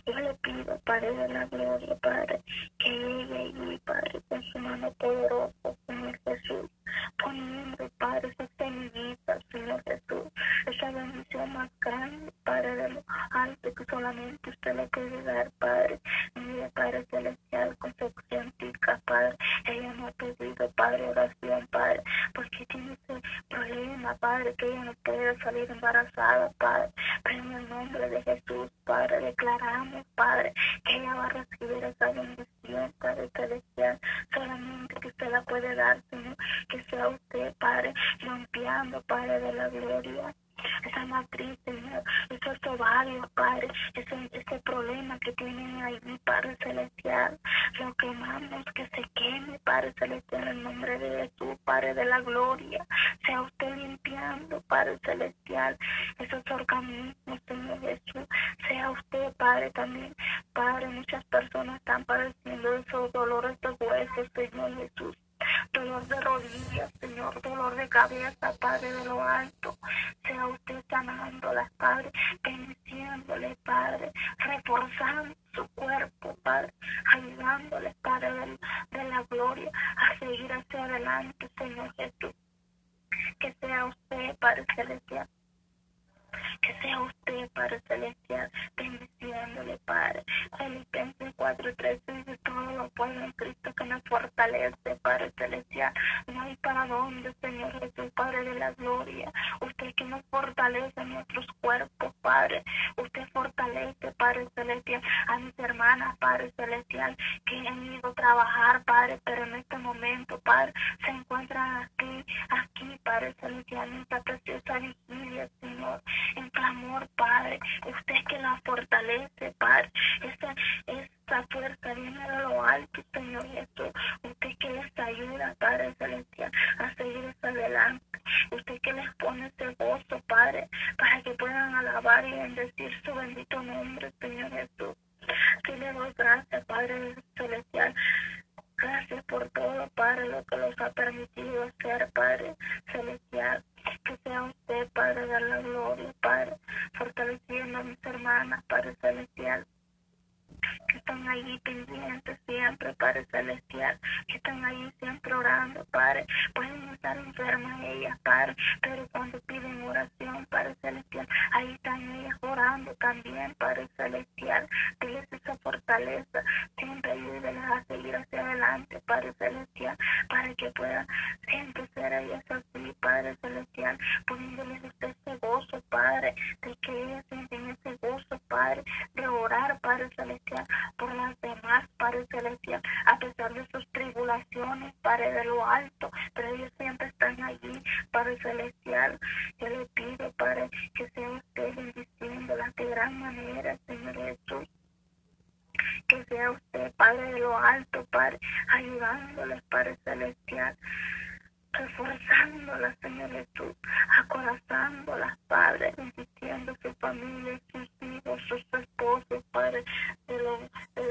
Yo le pido, Padre de la gloria, Padre, que llegue allí, Padre, con su mano poderosa, Señor Jesús, poniendo, Padre, esa semillita, Señor Jesús, esa bendición más grande, Padre de lo alto, que solamente usted le puede dar, Padre, mire, Padre celestial, con su científica, Padre, ella no ha pedido, Padre, oración, Padre, porque tiene ese problema, Padre, que ella no puede salir embarazada, Padre, pero en el nombre de Jesús, Padre, declaramos, Padre, que ella va a recibir esa bendición, Padre celestial, solamente que usted la puede dar, Señor, sea usted, Padre, limpiando, Padre de la gloria. Esa matriz, Señor, esos ovarios, Padre, ese, ese problema que tienen ahí, Padre Celestial, lo quemamos, que se queme, Padre Celestial, en el nombre de Jesús, Padre de la gloria, sea usted limpiando, Padre Celestial, esos organismos, Señor Jesús, sea usted, Padre, también, Padre, muchas personas están padeciendo esos dolores de huesos, Señor Jesús, dolor de rodillas, Señor, dolor de cabeza, Padre de lo alto. Sea usted sanándolas, Padre, bendiciéndole, Padre, reforzando su cuerpo, Padre, ayudándoles, Padre de, de la gloria, a seguir hacia adelante, Señor Jesús. Que sea usted, Padre Celestial, que sea usted, Padre Celestial, bendiciéndole, Padre. Filipenses 4.13 dice, todo lo puedo en Cristo que nos fortalece, Padre Celestial. No hay para dónde, Señor Jesús, Padre de la gloria. Usted que nos fortalece nuestros cuerpos, Padre. Usted fortalece, Padre Celestial, a mis hermanas, Padre Celestial, que han ido a trabajar, Padre, pero en este momento, Padre, se encuentran aquí, aquí, Padre Celestial, en esta preciosa vigilia, Señor, en clamor, Padre. Usted que la fortalece, Padre. Esa, esa fuerza viene de lo alto, Señor Jesús. Usted que les ayuda, Padre Celestial, a seguir adelante. Usted que les pone ese gozo, Padre, para que puedan alabar y bendecir su bendito nombre, Señor Jesús. Que le doy gracias, Padre Celestial. Gracias por todo, Padre, lo que los ha permitido hacer, Padre Celestial. Que sea usted, Padre, de la gloria, Padre, fortaleciendo a mis hermanas, Padre Celestial que están allí pendientes siempre, Padre Celestial, que están allí siempre orando, Padre. Pueden estar enfermas ellas, Padre, pero cuando piden oración, Padre Celestial, ahí están ellas orando también, Padre Celestial. Diles esa fortaleza, siempre ayúdenlas a seguir hacia adelante, Padre Celestial, para que puedan siempre ser ellas así, Padre Celestial, poniéndoles usted ese gozo, Padre, de que ellas sienten ese gozo, Padre, de orar, Padre Celestial, por las demás, Padre Celestial, a pesar de sus tribulaciones, Padre de lo alto, pero ellos siempre están allí, Padre Celestial. Yo le pido, Padre, que sea usted bendiciéndolas de gran manera, Señor Jesús que sea usted, Padre de lo alto, Padre, ayudándoles, Padre Celestial, reforzándolas, Señor Jesús, acorazándolas, Padre, insistiendo su familia, sus hijos, sus esposos, Padre,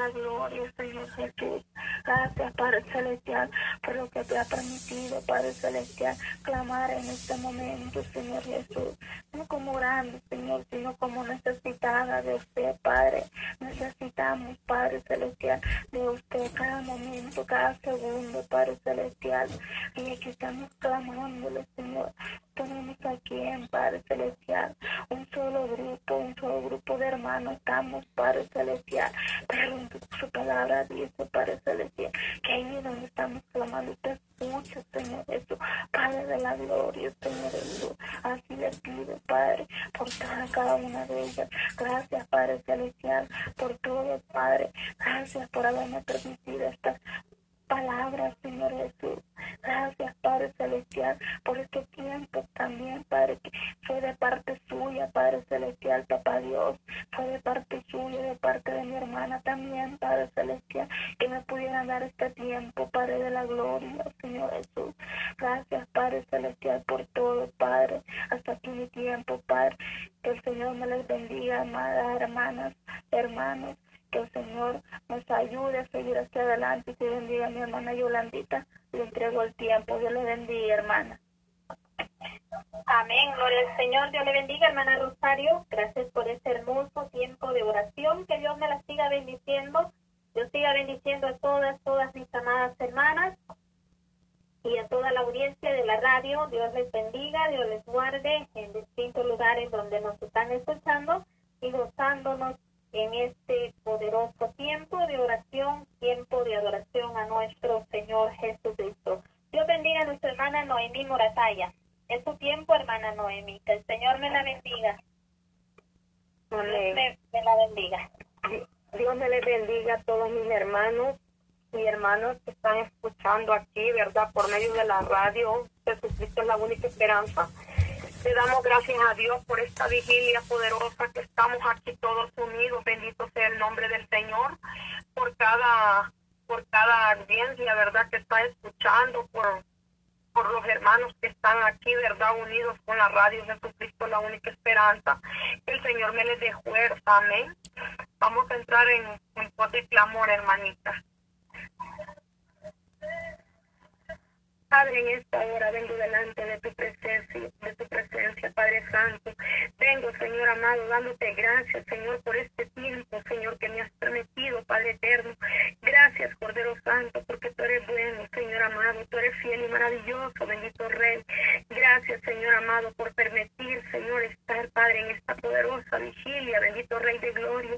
la gloria, Señor Jesús. Gracias, Padre Celestial, por lo que te ha permitido, Padre Celestial, clamar en este momento, Señor Jesús. No como grande, Señor, sino como necesitada de usted, Padre. Necesitamos, Padre Celestial, de usted cada momento, cada segundo, Padre Celestial. Y aquí estamos clamándole, Señor. Tenemos aquí en Padre Celestial un solo grupo, un solo grupo de hermanos. Estamos, Padre Celestial. Pero su palabra dice, Padre Celestial, que ahí donde estamos clamando, usted escucha, Señor Jesús. Padre de la gloria, Señor Jesús. Así le pido, Padre, por toda cada una de ellas. Gracias, Padre Celestial, por todo, Padre. Gracias por haberme permitido estas palabras, Señor Jesús. Gracias, Padre Celestial, por este tiempo también, Padre, que fue de parte suya, Padre Celestial, Papá Dios. Fue de parte suya, de parte de mi hermana también, Padre Celestial, que me pudieran dar este tiempo, Padre de la gloria, Señor Jesús. Gracias, Padre Celestial, por todo, Padre. Hasta aquí mi tiempo, Padre. Que el Señor me les bendiga, amadas hermanas, hermanos que el Señor nos ayude a seguir hacia adelante y que bendiga a mi hermana Yolandita. Le entrego el tiempo. Dios le bendiga, hermana. Amén, gloria al Señor. Dios le bendiga, hermana Rosario. Gracias por este hermoso tiempo de oración. Que Dios me la siga bendiciendo. Dios siga bendiciendo a todas, todas mis amadas hermanas y a toda la audiencia de la radio. Dios les bendiga, Dios les guarde en distintos lugares donde nos están escuchando y gozándonos en este poderoso tiempo de oración, tiempo de adoración a nuestro Señor Jesucristo. Dios bendiga a nuestra hermana Noemí Morataya. Es su tiempo, hermana Noemí. Que el Señor me la bendiga. Amén. Me, me la bendiga. Dios me les bendiga a todos mis hermanos y hermanos que están escuchando aquí, ¿verdad? Por medio de la radio, Jesucristo es la única esperanza. Le damos gracias a Dios por esta vigilia poderosa que estamos aquí todos unidos. Bendito sea el nombre del Señor por cada por cada audiencia, ¿verdad? Que está escuchando, por, por los hermanos que están aquí, ¿verdad? Unidos con la radio Jesucristo, la única esperanza. Que el Señor me les dé fuerza, amén. Vamos a entrar en un poco de clamor, hermanita. Padre, en esta hora vengo delante de tu presencia, de tu presencia, Padre Santo. Vengo, Señor amado, dándote gracias, Señor, por este tiempo, Señor, que me has permitido, Padre eterno. Gracias, Cordero Santo, porque tú eres bueno, Señor amado, tú eres fiel y maravilloso, bendito Rey. Gracias, Señor amado, por permitir, Señor, estar, Padre, en esta poderosa vigilia, bendito Rey de Gloria.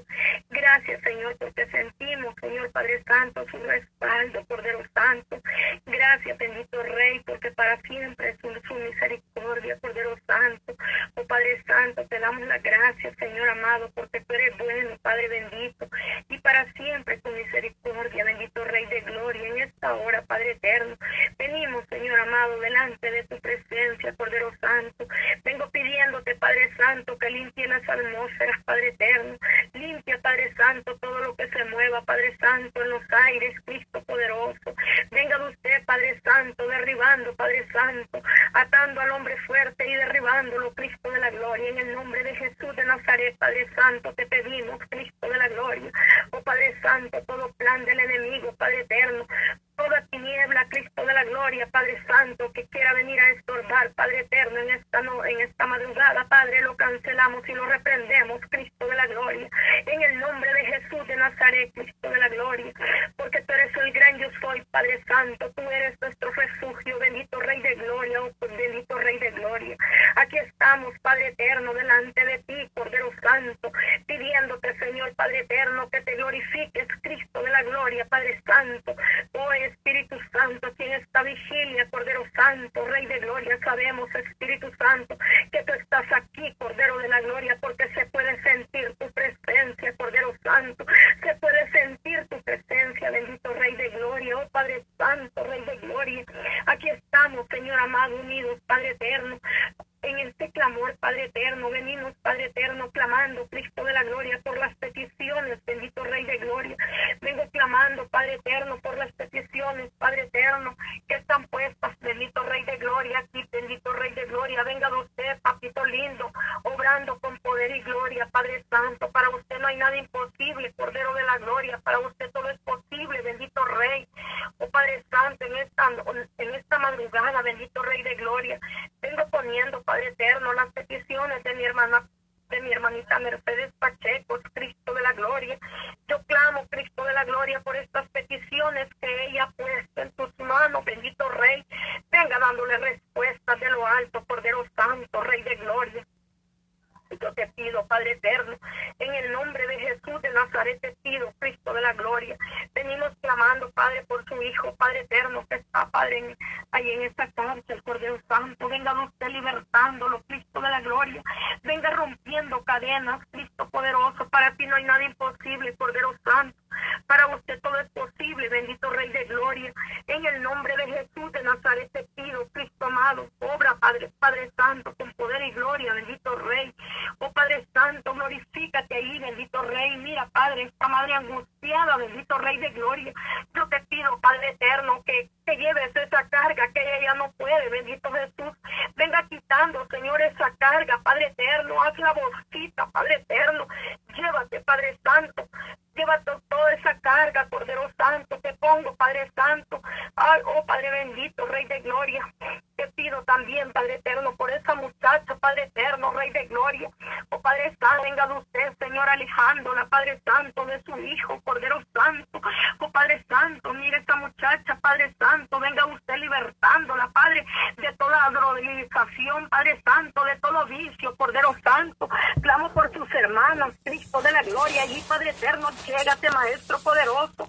Gracias, Señor, porque sentimos, Señor Padre Santo, su respaldo, Cordero Santo. Gracias, bendito Rey, porque para siempre es su, misericordia, Cordero Santo. Oh Padre Santo, te damos la gracia, Señor amado, porque tú eres bueno, Padre bendito, y para siempre tu misericordia, bendito Rey de Gloria, en esta hora, Padre eterno. Venimos, Señor amado, delante de tu presencia, Cordero Santo. Vengo pidiéndote, Padre Santo, que limpie las atmósferas, Padre eterno. Limpia, Padre Santo, todo lo que se mueva, Padre Santo, en los aires, Cristo poderoso. Venga de usted, Padre Santo, derribando, Padre Santo, atando al hombre fuerte y derribándolo, Cristo de la gloria. En el nombre de Jesús de Nazaret, Padre Santo, te pedimos, Cristo de la gloria. Oh Padre Santo, todo plan del enemigo, Padre eterno, toda tiniebla, Cristo de la gloria, Padre Santo, que quiera venir a estorbar, Padre eterno, en esta, no, en esta madrugada, Padre, lo cancelamos y lo reprendemos, Cristo de la gloria, en el nombre de Jesús de Nazaret, Cristo de la gloria, porque tú eres el gran yo soy, Padre Santo, tú eres nuestro refugio, bendito Rey de gloria, oh bendito Rey de gloria. Aquí estamos, Padre eterno, delante de ti, Cordero Santo, pidiéndote, Señor Padre eterno, que te glorifiques, Cristo de la gloria, Padre Santo, oh Espíritu Santo, aquí en esta vigilia, Cordero Santo, Rey de Gloria, sabemos, Espíritu Santo, que tú estás aquí, Cordero de la Gloria, porque se puede sentir tu presencia, Cordero Santo, se puede sentir tu presencia, bendito Rey de Gloria, oh Padre Santo, Rey de Gloria. Aquí estamos, Señor amado, unidos, Padre eterno, en este clamor, Padre eterno, venimos, Padre eterno, clamando, Cristo de la gloria, por las peticiones, bendito Rey de gloria. Vengo clamando, Padre eterno, por las peticiones, Padre eterno, que están puestas, bendito Rey de gloria, aquí, bendito Rey de gloria. Venga de usted, papito lindo, obrando con poder y gloria, Padre Santo. Para usted no hay nada imposible, Cordero de la gloria. Para usted todo es posible, bendito Rey. Oh Padre En esta, en esta madrugada, bendito Rey de gloria, vengo poniendo, Padre eterno, las peticiones de mi hermana, de mi hermanita Mercedes Pacheco, Cristo de la gloria. Yo clamo, Cristo de la gloria, por estas peticiones que ella ha puesto en tus manos, bendito Rey. Venga dándole respuestas de lo alto, Cordero Santo, Rey de gloria. Yo te pido, Padre eterno, en el nombre de Jesús de Nazaret te pido, Cristo de la gloria. Venimos clamando, Padre, por su Hijo, Padre eterno, que está, Padre, en, ahí en esta cárcel, Cordero Santo. Venga usted libertándolo, Cristo de la gloria. Venga rompiendo cadenas, Cristo poderoso. Para ti no hay nada imposible, Cordero Santo. Para usted todo es posible, bendito Rey de Gloria. En el nombre de Jesús de Nazaret te pido, Cristo amado, obra, Padre, Padre Santo, con poder y gloria, bendito Rey. Oh Padre Santo, glorifícate ahí, bendito Rey. Mira, Padre, esta madre angustiada, bendito Rey de Gloria. Yo te pido, Padre eterno, que que lleves esa carga que ella ya no puede, bendito Jesús. Venga quitando, Señor, esa carga, Padre eterno, haz la bolsita, Padre eterno. Llévate, Padre Santo, llévate toda esa carga, Cordero Santo, te pongo, Padre Santo. Ay, oh Padre bendito, Rey de Gloria. Te pido también, Padre eterno, por esa muchacha, Padre eterno, Rey de Gloria. Oh Padre Santo, venga de usted, Señor, alejándola, Padre Santo, de su hijo, Cordero Santo. Oh Padre Santo, mira esta muchacha, Padre Santo venga usted libertándola, Padre, de toda drogización, Padre Santo, de todo vicio, Cordero Santo. Clamo por sus hermanos, Cristo de la gloria, allí, Padre eterno, llégate, Maestro poderoso.